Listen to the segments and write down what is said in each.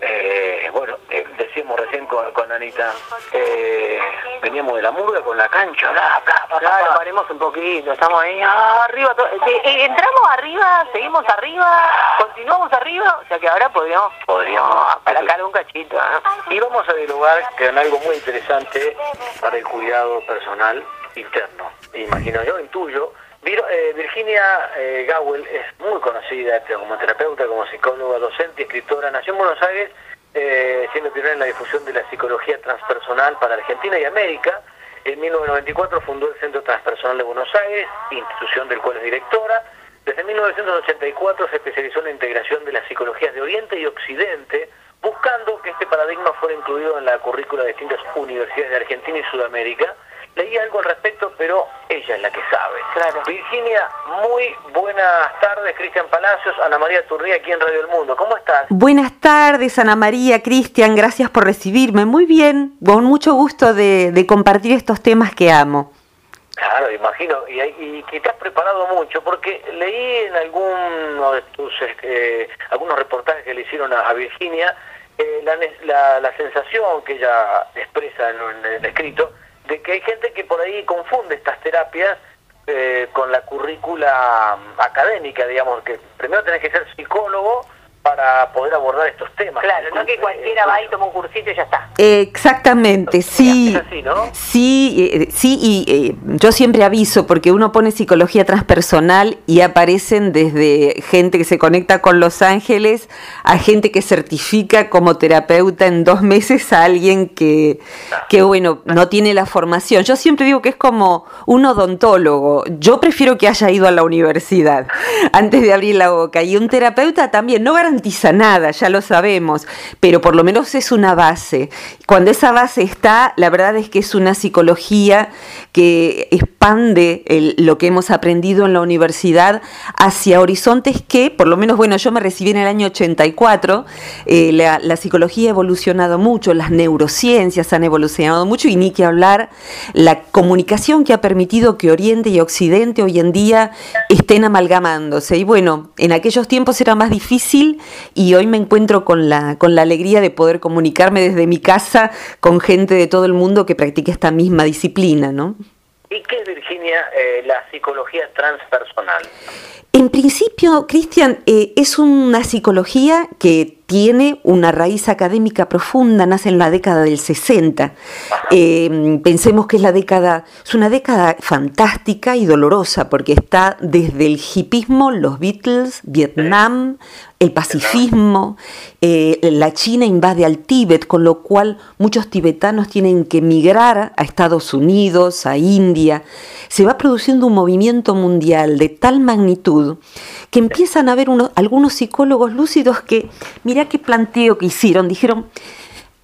¿eh? bueno, decíamos recién con, Anita, veníamos de la murga con la cancha, bla, bla, bla, Claro, paremos un poquito, estamos ahí arriba, entramos arriba, seguimos arriba, continuamos arriba, o sea que ahora podríamos, podríamos un cachito. Y vamos a dialogar con algo muy interesante para el cuidado personal interno. Imagino yo, intuyo. Eh, Virginia eh, Gowell es muy conocida como terapeuta, como psicóloga, docente escritora. Nació en Buenos Aires, eh, siendo pionera en la difusión de la psicología transpersonal para Argentina y América. En 1994 fundó el Centro Transpersonal de Buenos Aires, institución del cual es directora. Desde 1984 se especializó en la integración de las psicologías de Oriente y Occidente, buscando que este paradigma fuera incluido en la currícula de distintas universidades de Argentina y Sudamérica leí algo al respecto, pero ella es la que sabe. Claro. Virginia, muy buenas tardes, Cristian Palacios, Ana María Turría aquí en Radio El Mundo. ¿Cómo estás? Buenas tardes, Ana María, Cristian, gracias por recibirme. Muy bien, con mucho gusto de, compartir estos temas que amo. Claro, imagino, y, que te has preparado mucho, porque leí en alguno de tus, este, algunos reportajes que le hicieron a, Virginia, eh, la, sensación que ella expresa en el escrito, de que hay gente que por ahí confunde estas terapias eh, con la currícula académica, digamos, que primero tenés que ser psicólogo para poder abordar estos temas. Claro, no que cualquiera va y toma un cursito y ya está. Exactamente, sí. Sí, eh, sí, y eh, yo siempre aviso porque uno pone psicología transpersonal y aparecen desde gente que se conecta con Los Ángeles a gente que certifica como terapeuta en dos meses a alguien que, que bueno, no tiene la formación. Yo siempre digo que es como un odontólogo. Yo prefiero que haya ido a la universidad antes de abrir la boca. Y un terapeuta también, no garantiza nada, ya lo sabemos, pero por lo menos es una base. Cuando esa base está, la verdad es que es una psicología que expande lo que hemos aprendido en la universidad hacia horizontes que, por lo menos, bueno, yo me recibí en el año 84, eh, la, psicología ha evolucionado mucho, las neurociencias han evolucionado mucho y ni que hablar la comunicación que ha permitido que Oriente y Occidente hoy en día estén amalgamándose. Y bueno, en aquellos tiempos era más difícil y hoy me encuentro con la, con la alegría de poder comunicarme desde mi casa con gente de todo el mundo que practica esta misma disciplina, ¿no? ¿Y qué es, Virginia, eh, la psicología transpersonal? En principio, Cristian, eh, es una psicología que tiene una raíz académica profunda, nace en la década del 60. Eh, pensemos que es la década, es una década fantástica y dolorosa, porque está desde el hipismo, los Beatles, Vietnam, el pacifismo, eh, la China invade al Tíbet, con lo cual muchos tibetanos tienen que emigrar a Estados Unidos, a India. Se va produciendo un movimiento mundial de tal magnitud que empiezan a haber algunos psicólogos lúcidos que, mira qué planteo que hicieron, dijeron,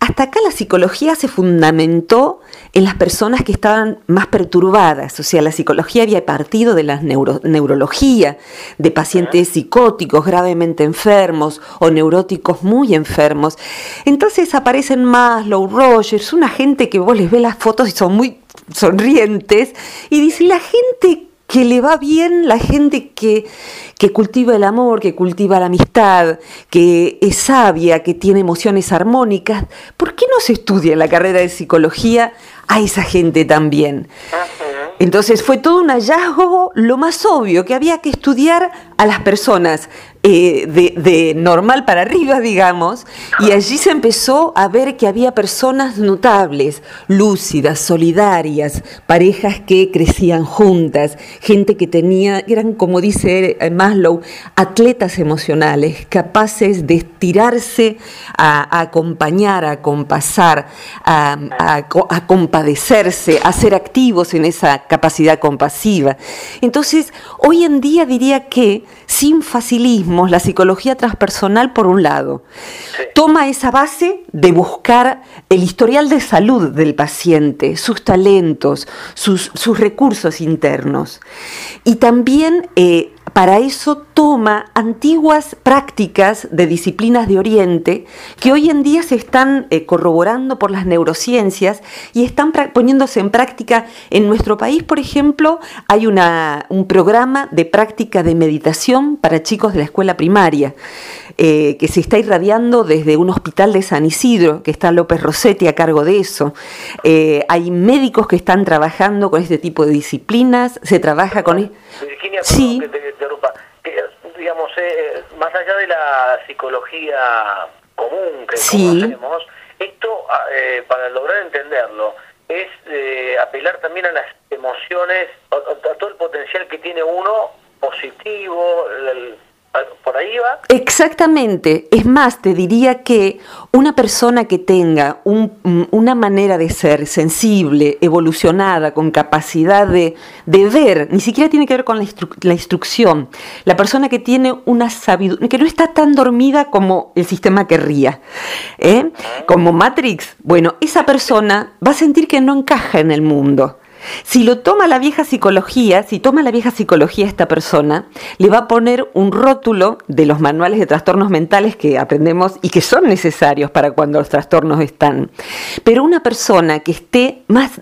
hasta acá la psicología se fundamentó en las personas que estaban más perturbadas, o sea, la psicología había partido de la neurología, de pacientes psicóticos gravemente enfermos o neuróticos muy enfermos. Entonces aparecen más Low Rogers, una gente que vos les ves las fotos y son muy sonrientes, y dice, la gente que le va bien la gente que, que, cultiva el amor, que cultiva la amistad, que es sabia, que tiene emociones armónicas. ¿Por qué no se estudia en la carrera de psicología a esa gente también? Entonces fue todo un hallazgo, lo más obvio, que había que estudiar a las personas eh, de, normal para arriba, digamos, y allí se empezó a ver que había personas notables, lúcidas, solidarias, parejas que crecían juntas, gente que tenía, eran como dice Maslow, atletas emocionales, capaces de estirarse a, acompañar, a compasar, a compadecerse, a ser activos en esa capacidad compasiva. Entonces, hoy en día diría que sin facilismos, la psicología transpersonal por un lado, toma esa base de buscar el historial de salud del paciente, sus talentos, sus, recursos internos. Y también eh, para eso toma antiguas prácticas de disciplinas de Oriente que hoy en día se están eh, corroborando por las neurociencias y están poniéndose en práctica. En nuestro país, por ejemplo, hay una, un programa de práctica de meditación para chicos de la escuela primaria. Eh, que se está irradiando desde un hospital de San Isidro, que está López Rossetti a cargo de eso. Eh, hay médicos que están trabajando con este tipo de disciplinas, se trabaja con... E- Virginia, sí. que te interrumpa. digamos, eh, más allá de la psicología común que conocemos, esto, ah, para lograr entenderlo, es apelar también a las emociones, a, todo el potencial que tiene uno positivo, el, por ahí va. Exactamente. Es más, te diría que una persona que tenga una manera de ser sensible, evolucionada, con capacidad de, ver, ni siquiera tiene que ver con la, instrucción, la persona que tiene una sabiduría, que no está tan dormida como el sistema querría, ¿eh? como Matrix, bueno, esa persona va a sentir que no encaja en el mundo. Si lo toma la vieja psicología, si toma la vieja psicología esta persona, le va a poner un rótulo de los manuales de trastornos mentales que aprendemos y que son necesarios para cuando los trastornos están. Pero una persona que esté más,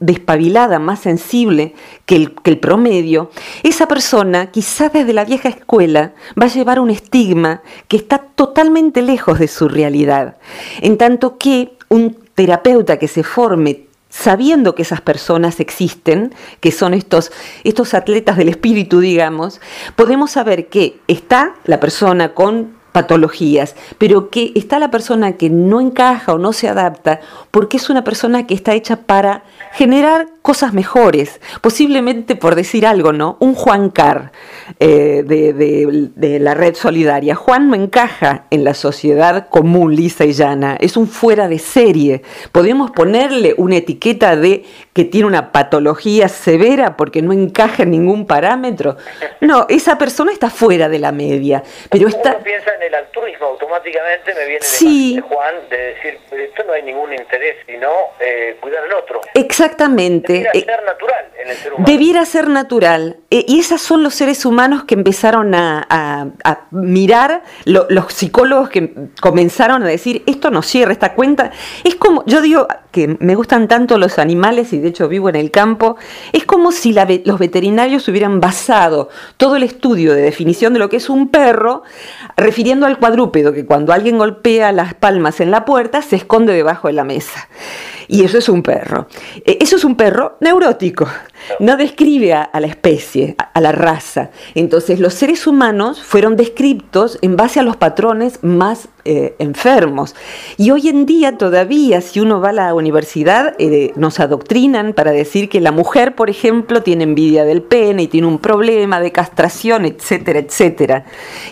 despabilada, más sensible que el, que el promedio, esa persona quizás desde la vieja escuela va a llevar un estigma que está totalmente lejos de su realidad. En tanto que un terapeuta que se forme sabiendo que esas personas existen, que son estos, estos atletas del espíritu, digamos, podemos saber que está la persona con patologías, pero que está la persona que no encaja o no se adapta porque es una persona que está hecha para generar cosas mejores, posiblemente por decir algo, ¿no? Un Juan Carr eh, de, la red solidaria. Juan no encaja en la sociedad común, lisa y llana, es un fuera de serie. Podemos ponerle una etiqueta de que tiene una patología severa porque no encaja en ningún parámetro. No, esa persona está fuera de la media, pero está el altruismo automáticamente me viene de, Juan de decir, esto no hay ningún interés, sino eh, cuidar al otro. Exactamente. Debiera eh, ser natural en el ser humano. Debiera ser natural. Eh, y esos son los seres humanos que empezaron a, mirar, los psicólogos que comenzaron a decir, esto no cierra, esta cuenta. Es como, yo digo que me gustan tanto los animales y de hecho vivo en el campo, es como si los veterinarios hubieran basado todo el estudio de definición de lo que es un perro refiriendo al cuadrúpedo, que cuando alguien golpea las palmas en la puerta se esconde debajo de la mesa. Y eso es un perro. E, eso es un perro neurótico. No describe a, la especie, a, la raza. Entonces los seres humanos fueron descritos en base a los patrones más eh, enfermos. Y hoy en día todavía, si uno va a la universidad, eh, nos adoctrinan para decir que la mujer, por ejemplo, tiene envidia del pene y tiene un problema de castración, etcétera, etcétera.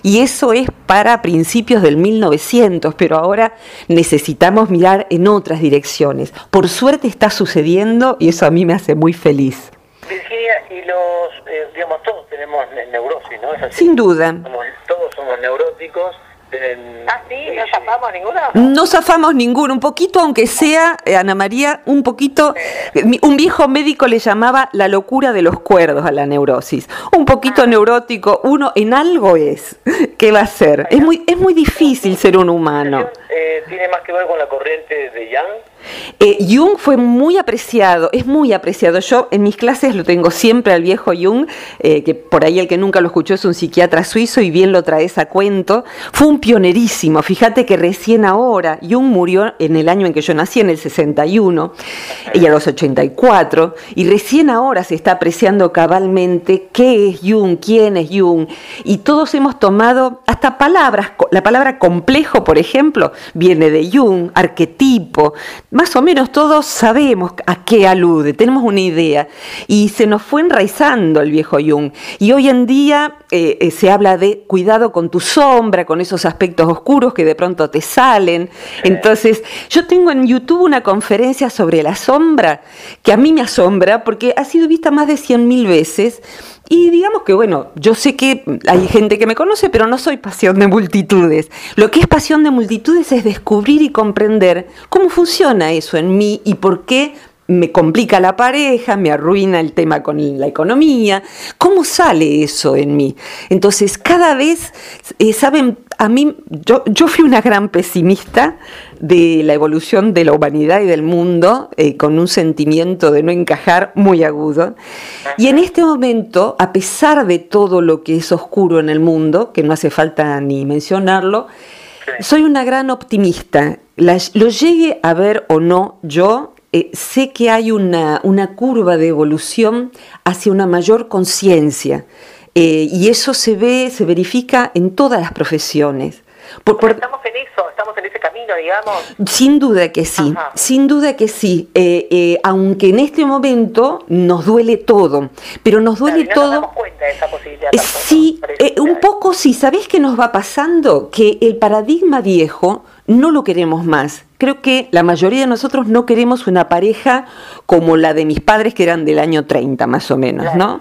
Y eso es para principios del 1900, pero ahora necesitamos mirar en otras direcciones. Por suerte está sucediendo y eso a mí me hace muy feliz. Virginia, y los, eh, digamos, todos tenemos neurosis, ¿no? Sin duda. todos somos neuróticos ah, sí, no zafamos ninguno. No zafamos ninguno, un poquito, aunque sea, eh, Ana María, un poquito. Un viejo médico le llamaba la locura de los cuerdos a la neurosis. Un poquito ah. neurótico, uno en algo es. ¿Qué va a ser? Es muy, es muy difícil ser un humano. Eh, ¿Tiene más que ver con la corriente de Young? Eh, Jung fue muy apreciado, es muy apreciado. Yo en mis clases lo tengo siempre al viejo Jung, eh, que por ahí el que nunca lo escuchó es un psiquiatra suizo y bien lo trae a cuento. Fue un pionerísimo. Fíjate que recién ahora, Jung murió en el año en que yo nací, en el 61, y a los 84, y recién ahora se está apreciando cabalmente qué es Jung, quién es Jung, y todos hemos tomado hasta palabras, la palabra complejo, por ejemplo, viene de Jung, arquetipo, más o menos todos sabemos a qué alude, tenemos una idea. Y se nos fue enraizando el viejo Jung. Y hoy en día eh, eh, se habla de cuidado con tu sombra, con esos aspectos oscuros que de pronto te salen. Entonces, yo tengo en YouTube una conferencia sobre la sombra que a mí me asombra porque ha sido vista más de 100.000 veces y digamos que, bueno, yo sé que hay gente que me conoce, pero no soy pasión de multitudes. Lo que es pasión de multitudes es descubrir y comprender cómo funciona eso en mí y por qué me complica la pareja, me arruina el tema con la economía. ¿Cómo sale eso en mí? Entonces, cada vez, eh, ¿saben? A mí, yo, yo fui una gran pesimista de la evolución de la humanidad y del mundo, eh, con un sentimiento de no encajar muy agudo. Y en este momento, a pesar de todo lo que es oscuro en el mundo, que no hace falta ni mencionarlo, soy una gran optimista. lo llegue a ver o no yo, eh, sé que hay una, una, curva de evolución hacia una mayor conciencia. Eh, y eso se ve, se verifica en todas las profesiones. Estamos en eso, estamos en ese camino, digamos. Sin duda que sí, sin duda que sí. Eh, eh, aunque en este momento nos duele todo, pero nos duele todo. Nos damos cuenta de esa posibilidad. sí, un poco sí. ¿Sabés qué nos va pasando? Que el paradigma viejo no lo queremos más. Creo que la mayoría de nosotros no queremos una pareja como la de mis padres que eran del año 30 más o menos, ¿no?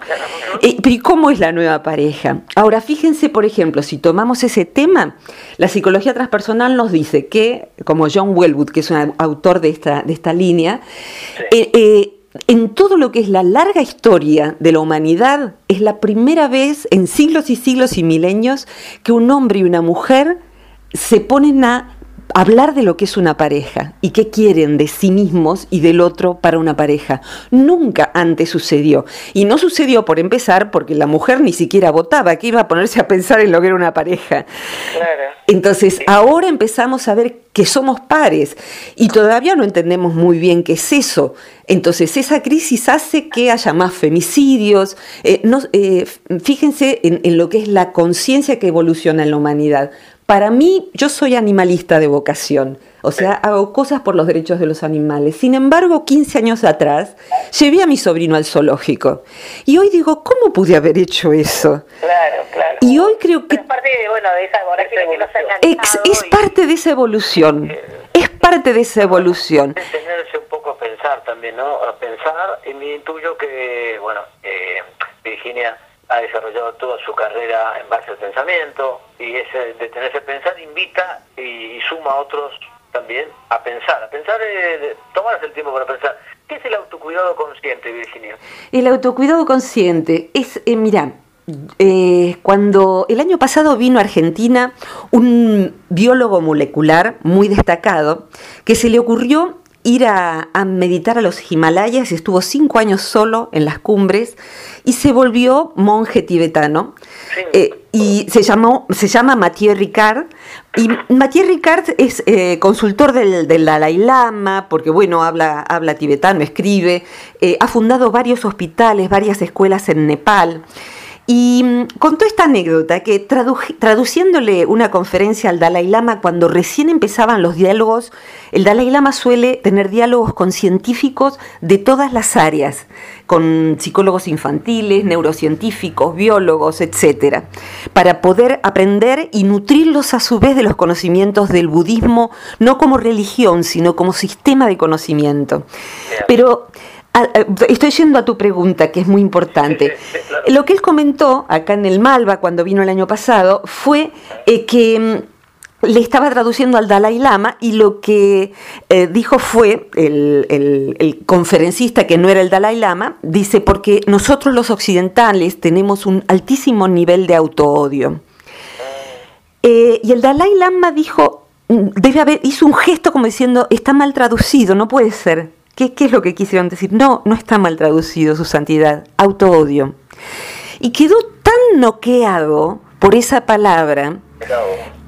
Eh, pero ¿y cómo es la nueva pareja? Ahora, fíjense, por ejemplo, si tomamos ese tema, la psicología transpersonal nos dice que, como John Wellwood, que es un autor de esta, de esta línea, eh, eh, en todo lo que es la larga historia de la humanidad, es la primera vez en siglos y siglos y milenios que un hombre y una mujer se ponen a hablar de lo que es una pareja y qué quieren de sí mismos y del otro para una pareja. Nunca antes sucedió. Y no sucedió por empezar porque la mujer ni siquiera votaba, que iba a ponerse a pensar en lo que era una pareja. Entonces, ahora empezamos a ver que somos pares y todavía no entendemos muy bien qué es eso. Entonces, esa crisis hace que haya más femicidios. Eh, eh, fíjense en lo que es la conciencia que evoluciona en la humanidad. Para mí, yo soy animalista de vocación, o sea, hago cosas por los derechos de los animales. Sin embargo, 15 años atrás, llevé a mi sobrino al zoológico. Y hoy digo, ¿cómo pude haber hecho eso? Claro, claro. Y hoy creo que... es parte de, bueno, de esa, evolución. es, parte de esa evolución. Es parte de esa evolución. Tenerse un poco a pensar también, ¿no? A pensar, y me intuyo que, bueno, eh, Virginia ha desarrollado toda su carrera en base al pensamiento y ese detenerse a pensar invita y, suma a otros también a pensar, a pensar, eh, tomarse el tiempo para pensar. ¿Qué es el autocuidado consciente, Virginia? El autocuidado consciente es, eh, mira, eh, cuando el año pasado vino a Argentina un biólogo molecular muy destacado que se le ocurrió ir a, meditar a los Himalayas y estuvo cinco años solo en las cumbres y se volvió monje tibetano. Eh, y se, llamó, se llama Mathieu Ricard. Y Mathieu Ricard es eh, consultor del, Dalai Lama, porque bueno, habla, habla tibetano, escribe, eh, ha fundado varios hospitales, varias escuelas en Nepal. Y mm, contó esta anécdota que traduciéndole una conferencia al Dalai Lama cuando recién empezaban los diálogos, el Dalai Lama suele tener diálogos con científicos de todas las áreas, con psicólogos infantiles, neurocientíficos, biólogos, etc., para poder aprender y nutrirlos a su vez de los conocimientos del budismo, no como religión, sino como sistema de conocimiento. Pero estoy yendo a tu pregunta, que es muy importante. Lo que él comentó acá en el Malva cuando vino el año pasado fue eh, que mm, le estaba traduciendo al Dalai Lama y lo que eh, dijo fue el, conferencista que no era el Dalai Lama, dice, porque nosotros los occidentales tenemos un altísimo nivel de autoodio. y el Dalai Lama dijo, mm, debe haber, hizo un gesto como diciendo, está mal traducido, no puede ser. ¿Qué, es lo que quisieron decir? No, no está mal traducido su santidad, autoodio. Y quedó tan noqueado por esa palabra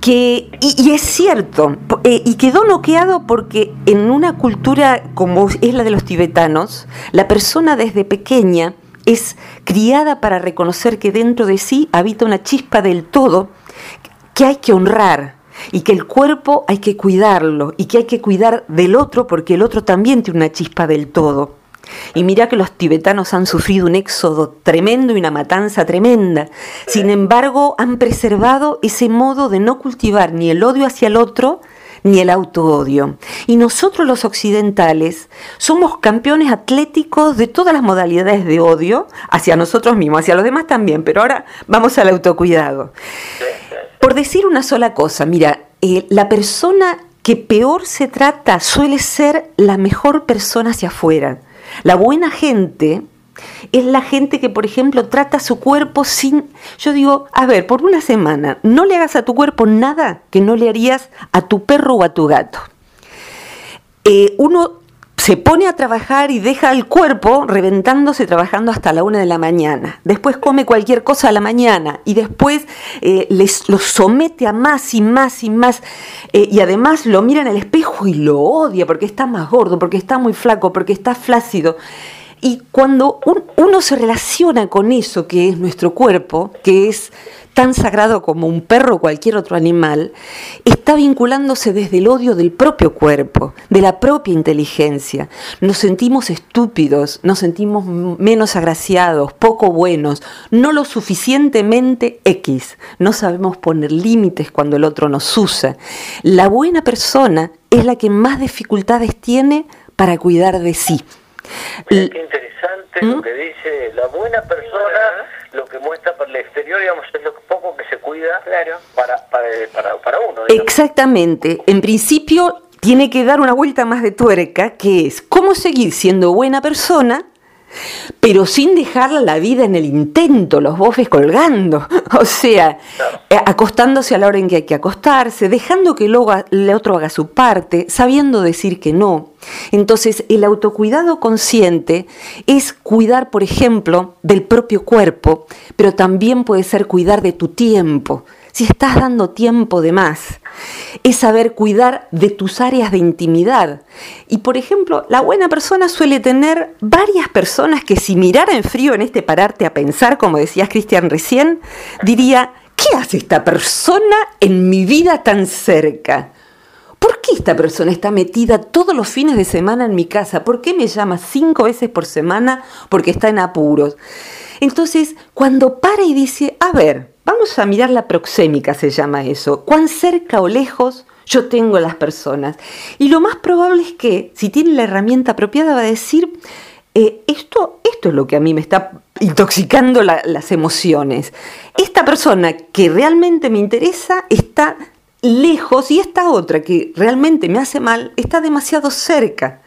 que, y, es cierto, eh, y quedó noqueado porque en una cultura como es la de los tibetanos, la persona desde pequeña es criada para reconocer que dentro de sí habita una chispa del todo que hay que honrar, y que el cuerpo hay que cuidarlo y que hay que cuidar del otro porque el otro también tiene una chispa del todo. Y mira que los tibetanos han sufrido un éxodo tremendo y una matanza tremenda. Sin embargo, han preservado ese modo de no cultivar ni el odio hacia el otro, ni el autoodio. Y nosotros los occidentales somos campeones atléticos de todas las modalidades de odio hacia nosotros mismos, hacia los demás también, pero ahora vamos al autocuidado. Por decir una sola cosa, mira, eh, la persona que peor se trata suele ser la mejor persona hacia afuera. La buena gente es la gente que, por ejemplo, trata su cuerpo sin... Yo digo, a ver, por una semana, no le hagas a tu cuerpo nada que no le harías a tu perro o a tu gato. Eh, uno se pone a trabajar y deja el cuerpo reventándose trabajando hasta la una de la mañana. Después come cualquier cosa a la mañana y después eh, les, lo somete a más y más y más. Eh, y además lo mira en el espejo y lo odia porque está más gordo, porque está muy flaco, porque está flácido. Y cuando uno se relaciona con eso que es nuestro cuerpo, que es tan sagrado como un perro o cualquier otro animal, está vinculándose desde el odio del propio cuerpo, de la propia inteligencia. Nos sentimos estúpidos, nos sentimos menos agraciados, poco buenos, no lo suficientemente X. No sabemos poner límites cuando el otro nos usa. La buena persona es la que más dificultades tiene para cuidar de sí. Mira, qué interesante lo ¿Mm? que dice la buena persona, lo que muestra para el exterior, digamos, es lo poco que se cuida claro. para, para, para, uno. Exactamente. En principio tiene que dar una vuelta más de tuerca, que es cómo seguir siendo buena persona pero sin dejar la vida en el intento, los bofes colgando, o sea, eh, acostándose a la hora en que hay que acostarse, dejando que el otro haga su parte, sabiendo decir que no. Entonces, el autocuidado consciente es cuidar, por ejemplo, del propio cuerpo, pero también puede ser cuidar de tu tiempo, si estás dando tiempo de más. Es saber cuidar de tus áreas de intimidad. Y por ejemplo, la buena persona suele tener varias personas que si mirara en frío en este pararte a pensar, como decías Cristian recién, diría, ¿qué hace esta persona en mi vida tan cerca? ¿Por qué esta persona está metida todos los fines de semana en mi casa? ¿Por qué me llama cinco veces por semana porque está en apuros? Entonces, cuando para y dice, a ver, Vamos a mirar la proxémica, se llama eso. Cuán cerca o lejos yo tengo a las personas. Y lo más probable es que, si tiene la herramienta apropiada, va a decir, eh, esto, esto es lo que a mí me está intoxicando las emociones. Esta persona que realmente me interesa está lejos y esta otra que realmente me hace mal está demasiado cerca.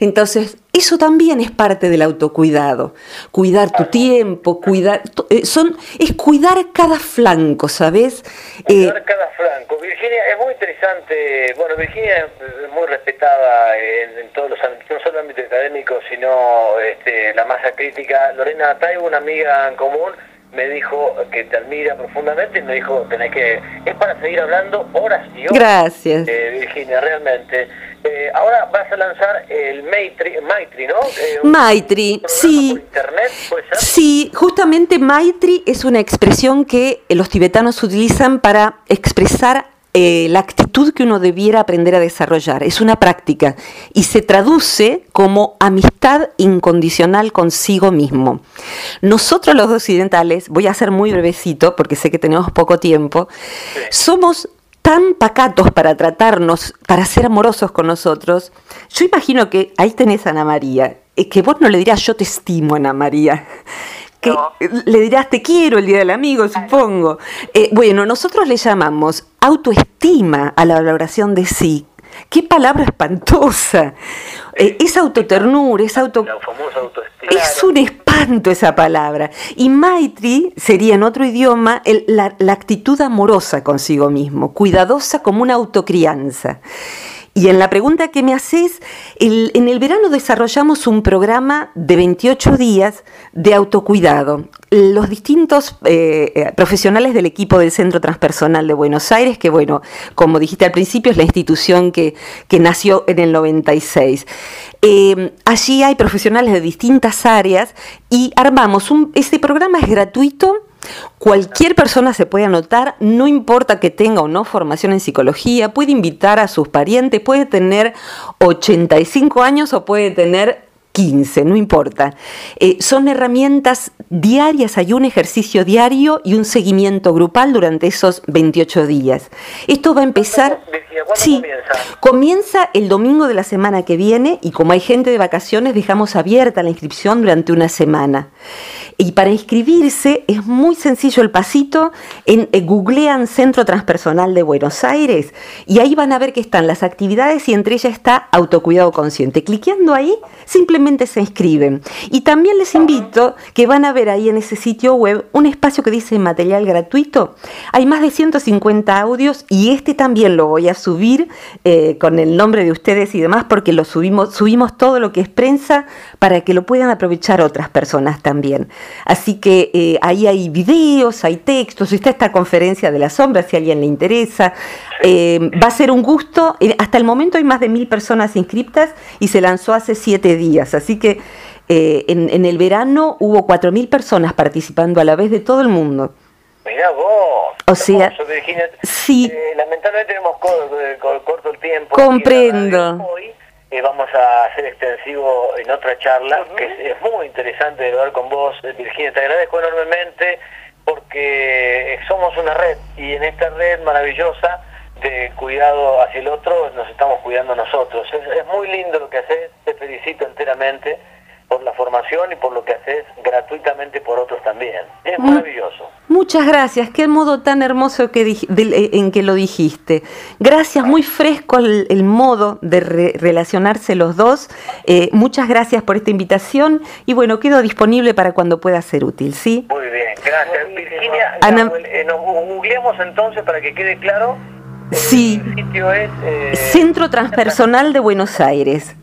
Entonces, eso también es parte del autocuidado. Cuidar tu tiempo, cuidar. Eh, son, es cuidar cada flanco, ¿sabes? Cuidar eh, cada flanco. Virginia, es muy interesante. Bueno, Virginia es muy respetada en, todos los ámbitos, no solo en el ámbito académico, sino este, la masa crítica. Lorena Taibo, una amiga en común, me dijo que te admira profundamente y me dijo, tenés que... Es para seguir hablando horas y horas. Gracias. Eh, Virginia, realmente. Eh, ahora vas a lanzar el Maitri, Maitri ¿no? Eh, Maitri, sí. internet, ¿puede ser? Sí, justamente Maitri es una expresión que los tibetanos utilizan para expresar eh, la actitud que uno debiera aprender a desarrollar. Es una práctica y se traduce como amistad incondicional consigo mismo. Nosotros los occidentales, voy a ser muy brevecito porque sé que tenemos poco tiempo, somos tan pacatos para tratarnos, para ser amorosos con nosotros. Yo imagino que ahí tenés a Ana María, eh, que vos no le dirás yo te estimo, Ana María que le dirás te quiero el día del amigo, supongo. Eh, bueno, nosotros le llamamos autoestima a la valoración de sí. Qué palabra espantosa. Eh, es autoternura, es auto... Es un espanto esa palabra. Y Maitri sería en otro idioma la, la actitud amorosa consigo mismo, cuidadosa como una autocrianza. Y en la pregunta que me haces, en el verano desarrollamos un programa de 28 días de autocuidado. Los distintos eh, eh, profesionales del equipo del Centro Transpersonal de Buenos Aires, que bueno, como dijiste al principio, es la institución que, nació en el 96. Eh, allí hay profesionales de distintas áreas y armamos un, este programa es gratuito Cualquier persona se puede anotar, no importa que tenga o no formación en psicología, puede invitar a sus parientes, puede tener 85 años o puede tener 15, no importa. Eh, son herramientas diarias, hay un ejercicio diario y un seguimiento grupal durante esos 28 días. Esto va a empezar... Sí, comienza? comienza el domingo de la semana que viene y como hay gente de vacaciones dejamos abierta la inscripción durante una semana. Y para inscribirse es muy sencillo el pasito, en, eh, googlean Centro Transpersonal de Buenos Aires y ahí van a ver que están las actividades y entre ellas está autocuidado consciente. Cliqueando ahí, simplemente simplemente se inscriben. Y también les invito que van a ver ahí en ese sitio web un espacio que dice material gratuito. Hay más de 150 audios y este también lo voy a subir eh, con el nombre de ustedes y demás porque lo subimos, subimos todo lo que es prensa para que lo puedan aprovechar otras personas también. Así que eh, ahí hay videos, hay textos, está esta conferencia de la sombra si a alguien le interesa. Eh, va a ser un gusto. Hasta el momento hay más de mil personas inscritas y se lanzó hace siete días. Así que eh, en, el verano hubo cuatro mil personas participando a la vez de todo el mundo. Mirá vos. O sea, sí. Eh, lamentablemente tenemos corto, el tiempo. Comprendo. Hoy vamos a hacer extensivo en otra charla, que es, muy interesante de ver con vos, Virginia. Te agradezco enormemente porque somos una red y en esta red maravillosa de cuidado hacia el otro nos estamos cuidando nosotros. Es, muy lindo lo que haces, te felicito enteramente por la formación y por lo que haces gratuitamente por otros también. Es maravilloso. Muchas gracias, qué modo tan hermoso que eh, en que lo dijiste. Gracias, muy fresco el, modo de relacionarse los dos. Eh, muchas gracias por esta invitación y bueno, quedo disponible para cuando pueda ser útil, ¿sí? Muy bien, gracias. Virginia, Ana... Eh, nos googleamos entonces para que quede claro Sí. El sitio es... Eh, Centro Transpersonal de Buenos Aires.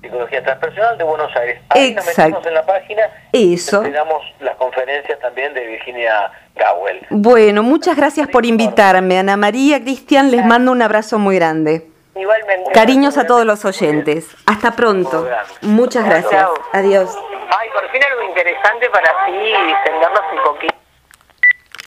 Psicología Transpersonal de Buenos Aires. Ahí nos metemos en la página. Eso. Tenemos las conferencias también de Virginia Gawel. Bueno, muchas gracias por invitarme. Ana María, Cristian, les mando un abrazo muy grande. Igualmente. Cariños a todos los oyentes. Hasta pronto. Muchas gracias. Adiós. Ay, por fin algo interesante para así distendernos un poquito.